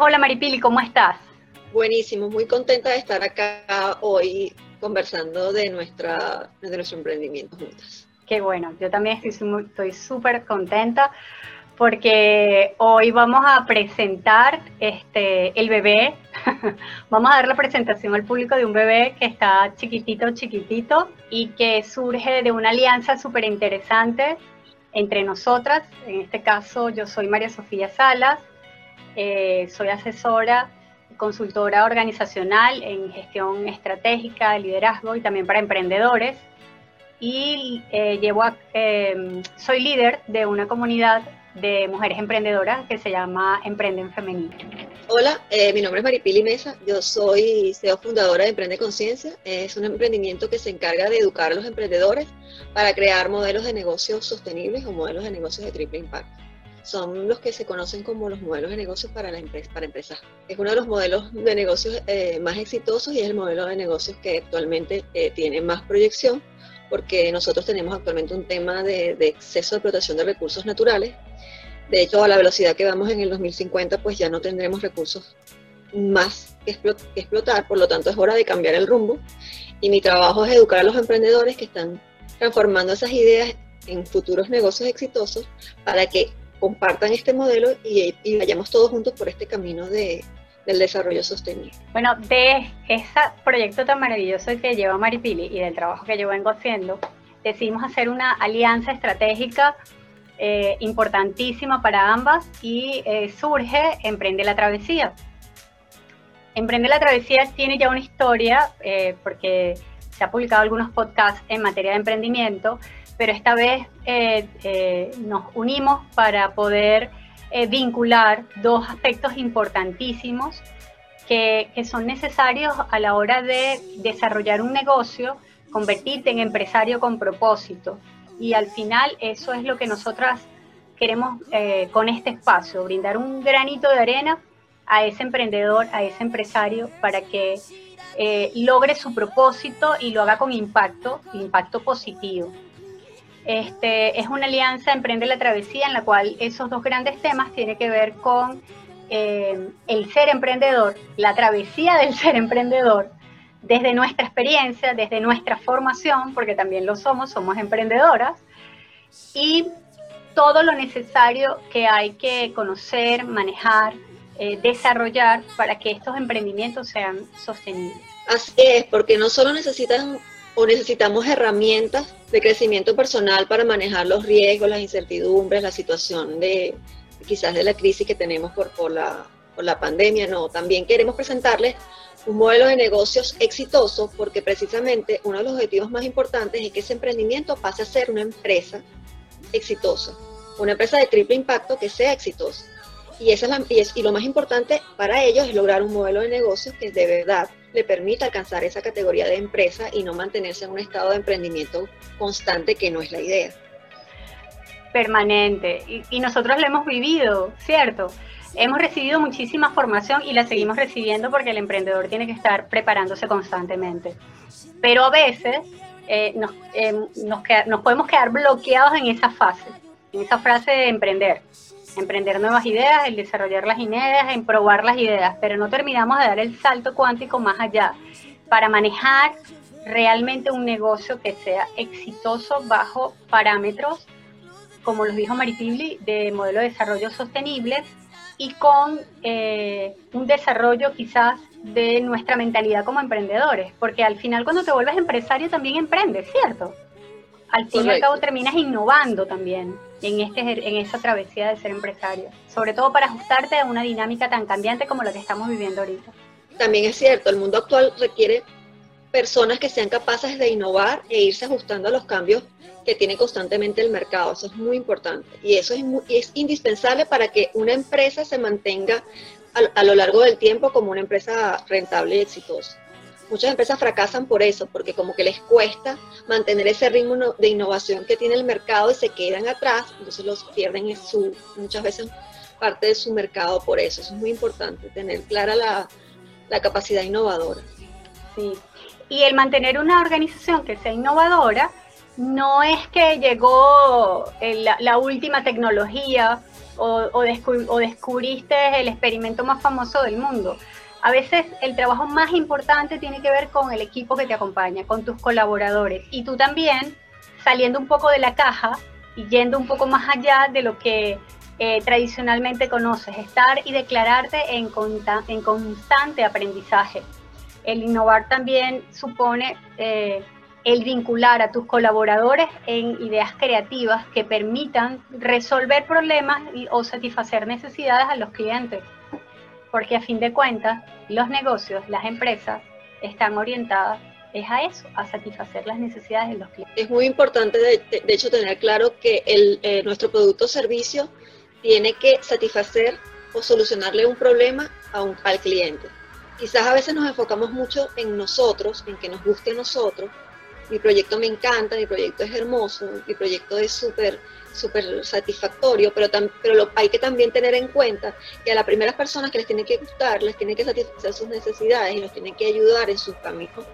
Hola Maripili, ¿cómo estás? Buenísimo, muy contenta de estar acá hoy conversando de, nuestra, de nuestro emprendimiento juntas. Qué bueno, yo también estoy súper contenta porque hoy vamos a presentar este, el bebé, vamos a dar la presentación al público de un bebé que está chiquitito, chiquitito y que surge de una alianza súper interesante entre nosotras. En este caso yo soy María Sofía Salas, eh, soy asesora, consultora organizacional en gestión estratégica, liderazgo y también para emprendedores. Y eh, llevo eh, soy líder de una comunidad de mujeres emprendedoras que se llama Emprenden Femenino. Hola, mi nombre es Maripili Mesa, yo soy CEO fundadora de Emprende Conciencia. Es un emprendimiento que se encarga de educar a los emprendedores para crear modelos de negocios sostenibles o modelos de negocios de triple impacto son los que se conocen como los modelos de negocios para, la empresa, para empresas. Es uno de los modelos de negocios eh, más exitosos y es el modelo de negocios que actualmente eh, tiene más proyección porque nosotros tenemos actualmente un tema de, exceso de explotación de recursos naturales. De hecho, a la velocidad que vamos en el 2050, pues ya no tendremos recursos más que explotar, por lo tanto es hora de cambiar el rumbo. Y mi trabajo es educar a los emprendedores que están transformando esas ideas en futuros negocios exitosos para que compartan este modelo y, vayamos todos juntos por este camino de, del desarrollo sostenible. Bueno, de ese proyecto tan maravilloso que lleva Maripili y del trabajo que yo vengo haciendo, decidimos hacer una alianza estratégica eh, importantísima para ambas y eh, surge Emprende la Travesía. Emprende la Travesía tiene ya una historia eh, porque se ha publicado algunos podcasts en materia de emprendimiento pero esta vez eh, eh, nos unimos para poder eh, vincular dos aspectos importantísimos que, que, son necesarios a la hora de desarrollar un negocio, convertirte en empresario con propósito. Y al final eso es lo que nosotras queremos con este espacio, brindar un granito de arena a ese emprendedor, a ese empresario, para que logre su propósito y lo haga con impacto, impacto positivo. Este, es una alianza Emprende la Travesía en la cual esos dos grandes temas tienen que ver con eh, el ser emprendedor, la travesía del ser emprendedor, desde nuestra experiencia, desde nuestra formación, porque también lo somos, somos emprendedoras, y todo lo necesario que hay que conocer, manejar, eh, desarrollar para que estos emprendimientos sean sostenibles. Así es, porque no solo necesitan o necesitamos herramientas de crecimiento personal para manejar los riesgos, las incertidumbres, la situación de quizás de la crisis que tenemos por, la, por la pandemia. No, también queremos presentarles un modelo de negocios exitoso porque precisamente uno de los objetivos más importantes es que ese emprendimiento pase a ser una empresa exitosa, una empresa de triple impacto que sea exitosa. Y, es y, lo más importante para ellos es lograr un modelo de negocios que de verdad le permita alcanzar esa categoría de empresa y no mantenerse en un estado de emprendimiento constante que no es la idea. Permanente. Y, nosotros lo hemos vivido, ¿cierto? Hemos recibido muchísima formación y la seguimos recibiendo porque el emprendedor tiene que estar preparándose constantemente. Pero a veces eh, nos, eh, nos podemos quedar bloqueados en esa fase, en esa frase de emprender emprender nuevas ideas, el desarrollar las ideas, en probar las ideas, pero no terminamos de dar el salto cuántico más allá. Para manejar realmente un negocio que sea exitoso bajo parámetros, como los dijo Maritibli, de modelo de desarrollo sostenible y con eh, un desarrollo quizás de nuestra mentalidad como emprendedores, porque al final cuando te vuelves empresario también emprendes, ¿cierto? Al fin y al cabo terminas innovando también en, este, en esa travesía de ser empresario, sobre todo para ajustarte a una dinámica tan cambiante como la que estamos viviendo ahorita. También es cierto, el mundo actual requiere personas que sean capaces de innovar e irse ajustando a los cambios que tiene constantemente el mercado. Eso es muy importante y eso es, es indispensable para que una empresa se mantenga a, lo largo del tiempo como una empresa rentable y exitosa. Muchas empresas fracasan por eso, porque como que les cuesta mantener ese ritmo de innovación que tiene el mercado y se quedan atrás, entonces los pierden en su, muchas veces parte de su mercado por eso. Eso es muy importante, tener clara la, la capacidad innovadora. Sí, y el mantener una organización que sea innovadora no es que llegó la, la última tecnología o, o, descubriste el experimento más famoso del mundo. A veces el trabajo más importante tiene que ver con el equipo que te acompaña, con tus colaboradores. Y tú también, saliendo un poco de la caja y yendo un poco más allá de lo que eh, tradicionalmente conoces, estar y declararte en, en constante aprendizaje. El innovar también supone eh, el vincular a tus colaboradores en ideas creativas que permitan resolver problemas o satisfacer necesidades a los clientes. Porque a fin de cuentas, los negocios, las empresas, están orientadas es a eso, a satisfacer las necesidades de los clientes. Es muy importante, de, hecho, tener claro que el, eh, nuestro producto o servicio tiene que satisfacer o solucionarle un problema a un, al cliente. Quizás a veces nos enfocamos mucho en nosotros, en que nos guste a nosotros, mi proyecto me encanta, mi proyecto es hermoso, mi proyecto es súper súper satisfactorio, pero, pero lo, hay que también tener en cuenta que a las primeras personas que les tiene que gustar, les tiene que satisfacer sus necesidades y los tiene que ayudar en sus caminos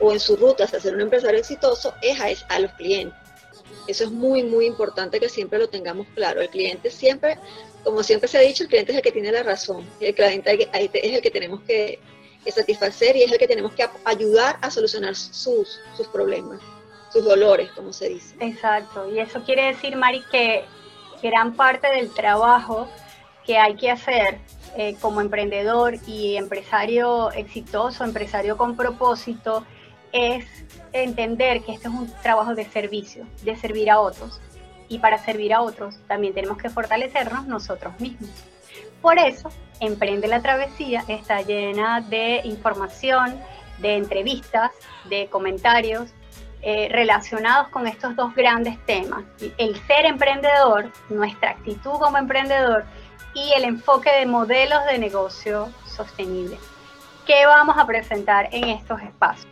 o en sus rutas a ser un empresario exitoso, es a, a los clientes. Eso es muy, muy importante que siempre lo tengamos claro. El cliente siempre, como siempre se ha dicho, el cliente es el que tiene la razón. El cliente es el que tenemos que, satisfacer y es el que tenemos que ayudar a solucionar sus, sus problemas, sus dolores, como se dice. Exacto, y eso quiere decir, Mari, que gran parte del trabajo que hay que hacer eh, como emprendedor y empresario exitoso, empresario con propósito, es entender que este es un trabajo de servicio, de servir a otros. Y para servir a otros también tenemos que fortalecernos nosotros mismos. Por eso, Emprende la Travesía está llena de información, de entrevistas, de comentarios eh, relacionados con estos dos grandes temas. El ser emprendedor, nuestra actitud como emprendedor y el enfoque de modelos de negocio sostenible. ¿Qué vamos a presentar en estos espacios?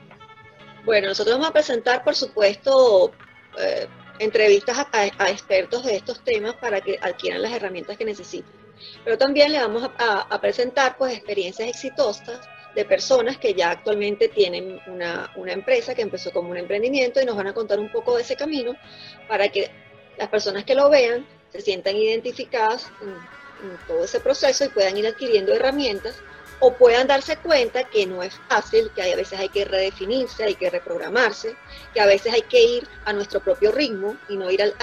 Bueno, nosotros vamos a presentar, por supuesto, eh, entrevistas a, expertos de estos temas para que adquieran las herramientas que necesiten. Pero también le vamos a, presentar pues, experiencias exitosas de personas que ya actualmente tienen una, empresa que empezó como un emprendimiento y nos van a contar un poco de ese camino para que las personas que lo vean se sientan identificadas en todo ese proceso y puedan ir adquiriendo herramientas o puedan darse cuenta que no es fácil, que a veces hay que redefinirse, hay que reprogramarse, que a veces hay que ir a nuestro propio ritmo y no ir al,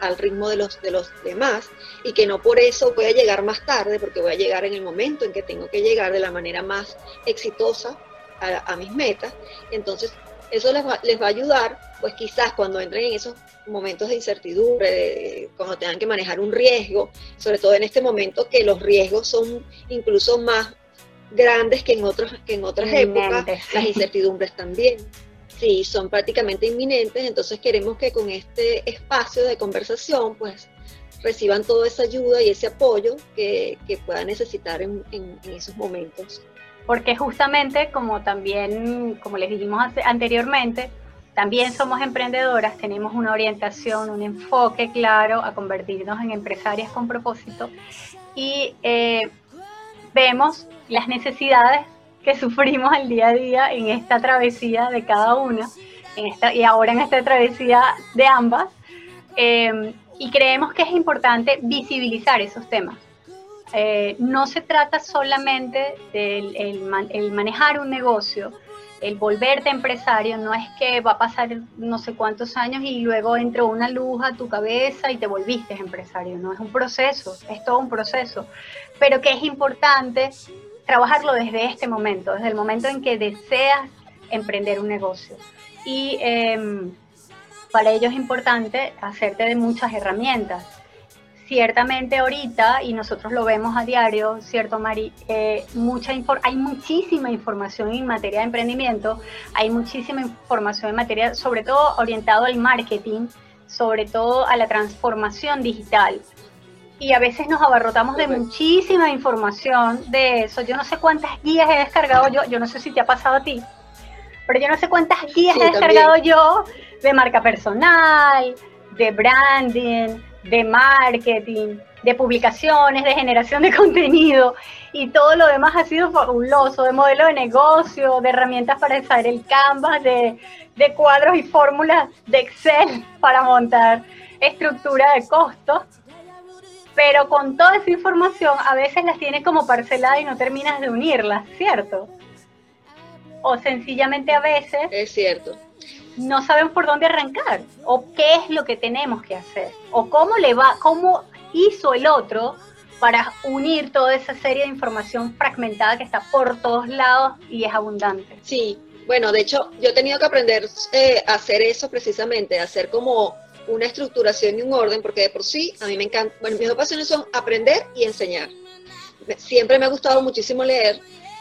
al ritmo de los, de los demás y que no por eso voy a llegar más tarde, porque voy a llegar en el momento en que tengo que llegar de la manera más exitosa a, mis metas. Entonces, eso les va, les va a ayudar, pues quizás cuando entren en esos momentos de incertidumbre, cuando tengan que manejar un riesgo, sobre todo en este momento que los riesgos son incluso más grandes que en, otros, que en otras épocas, las incertidumbres también. Sí, son prácticamente inminentes, entonces queremos que con este espacio de conversación, pues reciban toda esa ayuda y ese apoyo que, que puedan necesitar en, en, esos momentos. Porque justamente, como también, como les dijimos anteriormente, también somos emprendedoras, tenemos una orientación, un enfoque claro a convertirnos en empresarias con propósito y eh, vemos las necesidades que sufrimos el día a día en esta travesía de cada una, en esta, y ahora en esta travesía de ambas, eh, y creemos que es importante visibilizar esos temas. Eh, no se trata solamente del el manejar un negocio, el volverte empresario no es que va a pasar no sé cuántos años y luego entró una luz a tu cabeza y te volviste empresario, no es un proceso, es todo un proceso, pero que es importante trabajarlo desde este momento, desde el momento en que deseas emprender un negocio. Y em, para ello es importante hacerte de muchas herramientas ciertamente ahorita, y nosotros lo vemos a diario, ¿cierto, Mari? Eh, mucha hay muchísima información en materia de emprendimiento, hay muchísima información en materia, sobre todo orientado al marketing, sobre todo a la transformación digital. Y a veces nos abarrotamos de muchísima información de eso. Yo no sé cuántas guías he descargado yo, yo no sé si te ha pasado a ti, pero yo no sé cuántas guías he descargado yo de marca personal, de branding, de marketing, de publicaciones, de generación de contenido y todo lo demás ha sido fabuloso, de modelo de negocio, de herramientas para usar el Canvas, de, de cuadros y fórmulas de Excel para montar estructura de costos. pero con toda esa información a veces las tienes como parcelada y no terminas de unirlas, ¿cierto? O sencillamente a veces... Es cierto. No saben por dónde arrancar, o qué es lo que tenemos que hacer, o cómo le va, cómo hizo el otro para unir toda esa serie de información fragmentada que está por todos lados y es abundante. Sí, bueno, de hecho, yo he tenido que aprender eh, a hacer eso precisamente, hacer como una estructuración y un orden, porque de por sí a mí me encanta, bueno, mis dos pasiones son aprender y enseñar. Siempre me ha gustado muchísimo leer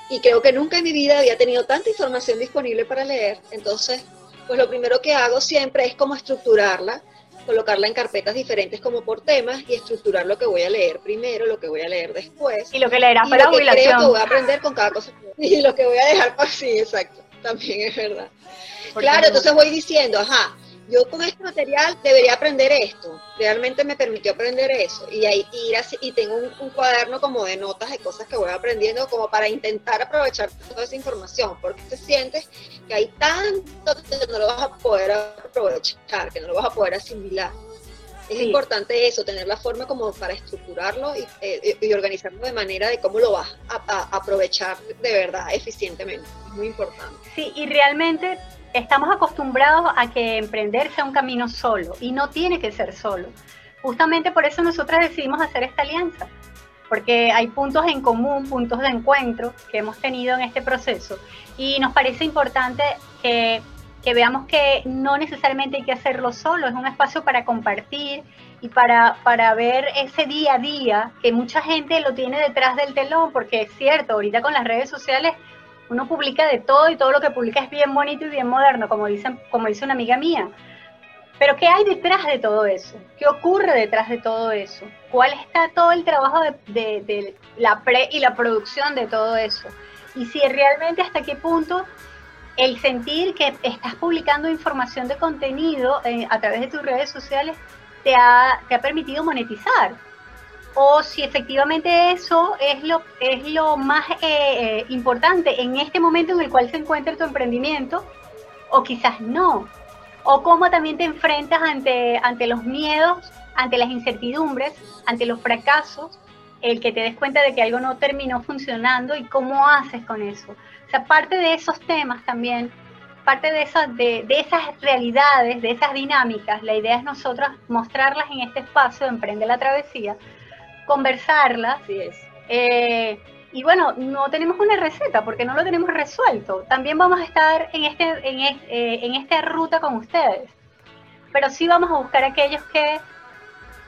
y creo que nunca en mi vida había tenido tanta información disponible para leer, entonces, pues lo primero que hago siempre es como estructurarla, colocarla en carpetas diferentes como por temas y estructurar lo que voy a leer primero, lo que voy a leer después. Y lo que leerás para la jubilación. Creo que voy a aprender con cada cosa. Y lo que voy a dejar para sí, exacto, también es verdad. claro, entonces voy diciendo, ajá, yo con este material debería aprender esto, realmente me permitió aprender eso, y ahí ir así, y tengo un, cuaderno como de notas de cosas que voy aprendiendo como para intentar aprovechar toda esa información, porque te sientes que hay tanto que no lo vas a poder aprovechar, que no lo vas a poder asimilar. Es importante eso, tener la forma como para estructurarlo y, eh, y, organizarlo de manera de cómo lo vas a aprovechar de verdad eficientemente. Es muy importante. Sí, y realmente estamos acostumbrados a que emprender sea un camino solo y no tiene que ser solo. Justamente por eso nosotras decidimos hacer esta alianza, porque hay puntos en común, puntos de encuentro que hemos tenido en este proceso y nos parece importante que, que veamos que no necesariamente hay que hacerlo solo, es un espacio para compartir y para, para ver ese día a día que mucha gente lo tiene detrás del telón, porque es cierto, ahorita con las redes sociales uno publica de todo y todo lo que publica es bien bonito y bien moderno, como, dicen, como dice una amiga mía. Pero ¿qué hay detrás de todo eso? ¿Qué ocurre detrás de todo eso? ¿Cuál está todo el trabajo de, la pre y la producción de todo eso? Y si realmente hasta qué punto el sentir que estás publicando información de contenido eh, a través de tus redes sociales te ha, te ha permitido monetizar o si efectivamente eso es lo, es lo más eh, eh, importante en este momento en el cual se encuentra tu emprendimiento, o quizás no. O cómo también te enfrentas ante, ante los miedos, ante las incertidumbres, ante los fracasos, el que te des cuenta de que algo no terminó funcionando y cómo haces con eso. O sea, parte de esos temas también, parte de esas, de, de esas realidades, de esas dinámicas, la idea es nosotros mostrarlas en este espacio de Emprende la Travesía, conversarla. Así es. Eh, y bueno, no tenemos una receta porque no lo tenemos resuelto. También vamos a estar en, este, en, eh, en esta ruta con ustedes. Pero sí vamos a buscar aquellos que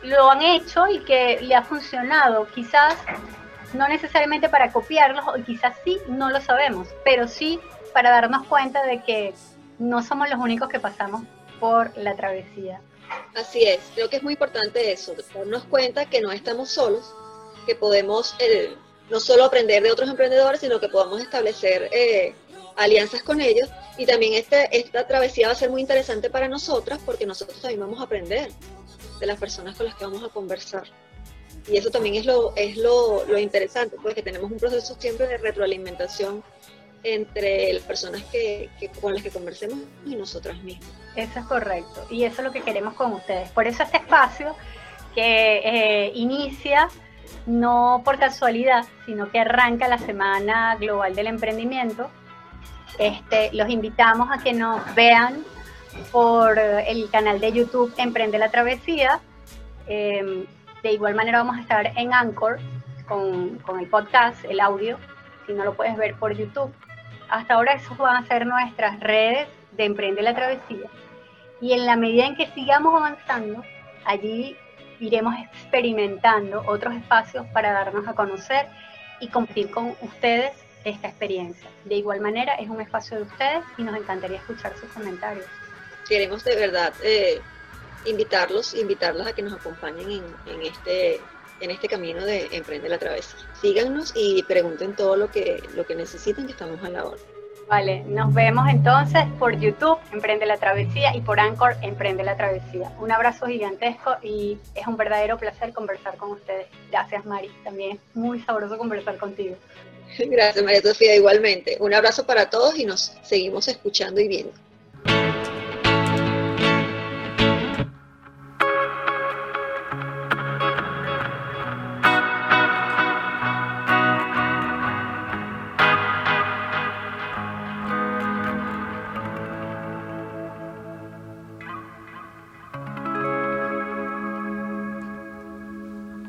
lo han hecho y que le ha funcionado. Quizás no necesariamente para copiarlos, o quizás sí, no lo sabemos, pero sí para darnos cuenta de que no somos los únicos que pasamos por la travesía. Así es, creo que es muy importante eso, darnos cuenta que no estamos solos, que podemos eh, no solo aprender de otros emprendedores, sino que podamos establecer eh, alianzas con ellos. Y también este, esta travesía va a ser muy interesante para nosotras porque nosotros también vamos a aprender de las personas con las que vamos a conversar. Y eso también es lo, es lo, lo interesante, porque tenemos un proceso siempre de retroalimentación entre las personas que, con las que conversemos y nosotras mismas. Eso es correcto, y eso es lo que queremos con ustedes. Por eso este espacio que eh, inicia no por casualidad, sino que arranca la Semana Global del Emprendimiento. Este, los invitamos a que nos vean por el canal de YouTube Emprende la Travesía. Em, de igual manera vamos a estar en Anchor con, con el podcast, el audio, si no lo puedes ver por YouTube. Hasta ahora esos van a ser nuestras redes de Emprende la Travesía. Y en la medida en que sigamos avanzando, allí iremos experimentando otros espacios para darnos a conocer y compartir con ustedes esta experiencia. De igual manera, es un espacio de ustedes y nos encantaría escuchar sus comentarios. Queremos de verdad eh, invitarlos, a que nos acompañen en, en este en este camino de Emprende la Travesía. Síganos y pregunten todo lo que, lo que necesiten, que estamos a la hora. Vale, nos vemos entonces por YouTube, Emprende la Travesía, y por Anchor, Emprende la Travesía. Un abrazo gigantesco y es un verdadero placer conversar con ustedes. Gracias, Mari. También es muy sabroso conversar contigo. Gracias, María Sofía, igualmente. Un abrazo para todos y nos seguimos escuchando y viendo.